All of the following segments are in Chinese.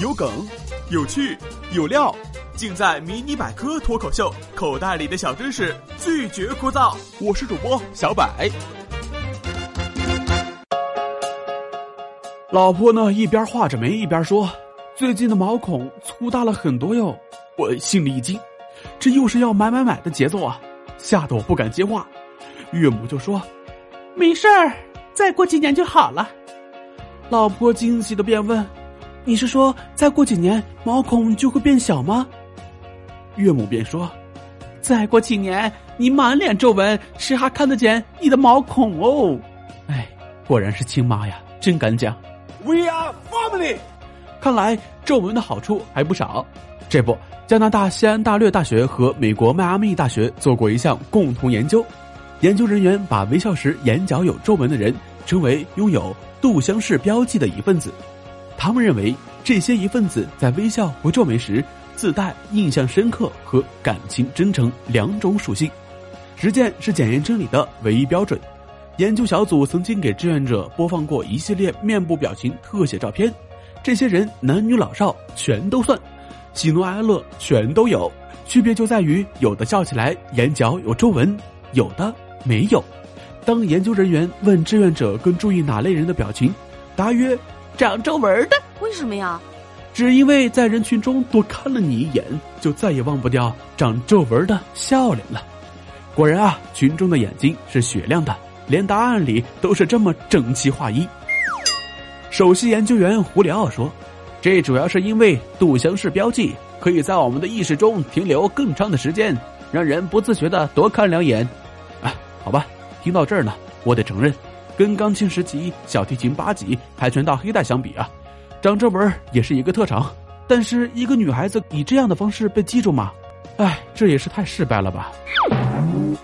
有梗，有趣，有料，尽在《迷你百科脱口秀》，口袋里的小知识拒绝枯燥。我是主播小百。老婆呢，一边画着眉一边说：“最近的毛孔粗大了很多哟。”我心里一惊，这又是要买买买的节奏啊，吓得我不敢接话。岳母就说：“没事儿，再过几年就好了。”老婆惊喜的便问：“你是说再过几年毛孔就会变小吗？”岳母便说：“再过几年你满脸皱纹，谁还看得见你的毛孔哦？”哎，果然是亲妈呀，真敢讲。We are family。看来皱纹的好处还不少。这不。加拿大西安大略大学和美国迈阿密大学做过一项共同研究，研究人员把微笑时眼角有皱纹的人称为拥有杜香氏标记的一份子。他们认为这些一份子在微笑或皱眉时自带印象深刻和感情真诚两种属性。实践是检验真理的唯一标准。研究小组曾经给志愿者播放过一系列面部表情特写照片，这些人男女老少全都算。喜怒哀乐全都有，区别就在于有的笑起来眼角有皱纹，有的没有。当研究人员问志愿者更注意哪类人的表情，答曰：长皱纹的。为什么呀？只因为在人群中多看了你一眼，就再也忘不掉长皱纹的笑脸了。果然啊，群众的眼睛是雪亮的，连答案里都是这么整齐划一。首席研究员胡里奥说。这主要是因为杜香氏标记可以在我们的意识中停留更长的时间，让人不自觉的多看两眼。啊，好吧，听到这儿呢，我得承认，跟钢琴十级、小提琴八级、跆拳道黑带相比啊，长皱纹也是一个特长。但是一个女孩子以这样的方式被记住吗？哎，这也是太失败了吧？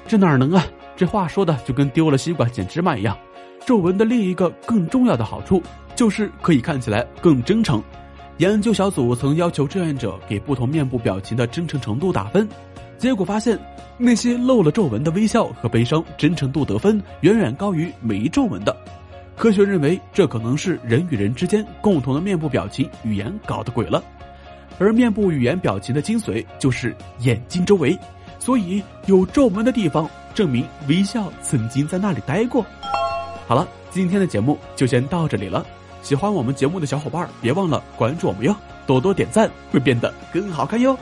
这哪能啊？这话说的就跟丢了西瓜捡芝麻一样。皱纹的另一个更重要的好处就是可以看起来更真诚。研究小组曾要求志愿者给不同面部表情的真诚程度打分，结果发现，那些露了皱纹的微笑和悲伤真诚度得分远远高于没皱纹的。科学认为，这可能是人与人之间共同的面部表情语言搞的鬼了。而面部语言表情的精髓就是眼睛周围，所以有皱纹的地方证明微笑曾经在那里待过。好了，今天的节目就先到这里了。喜欢我们节目的小伙伴，别忘了关注我们哟！多多点赞，会变得更好看哟。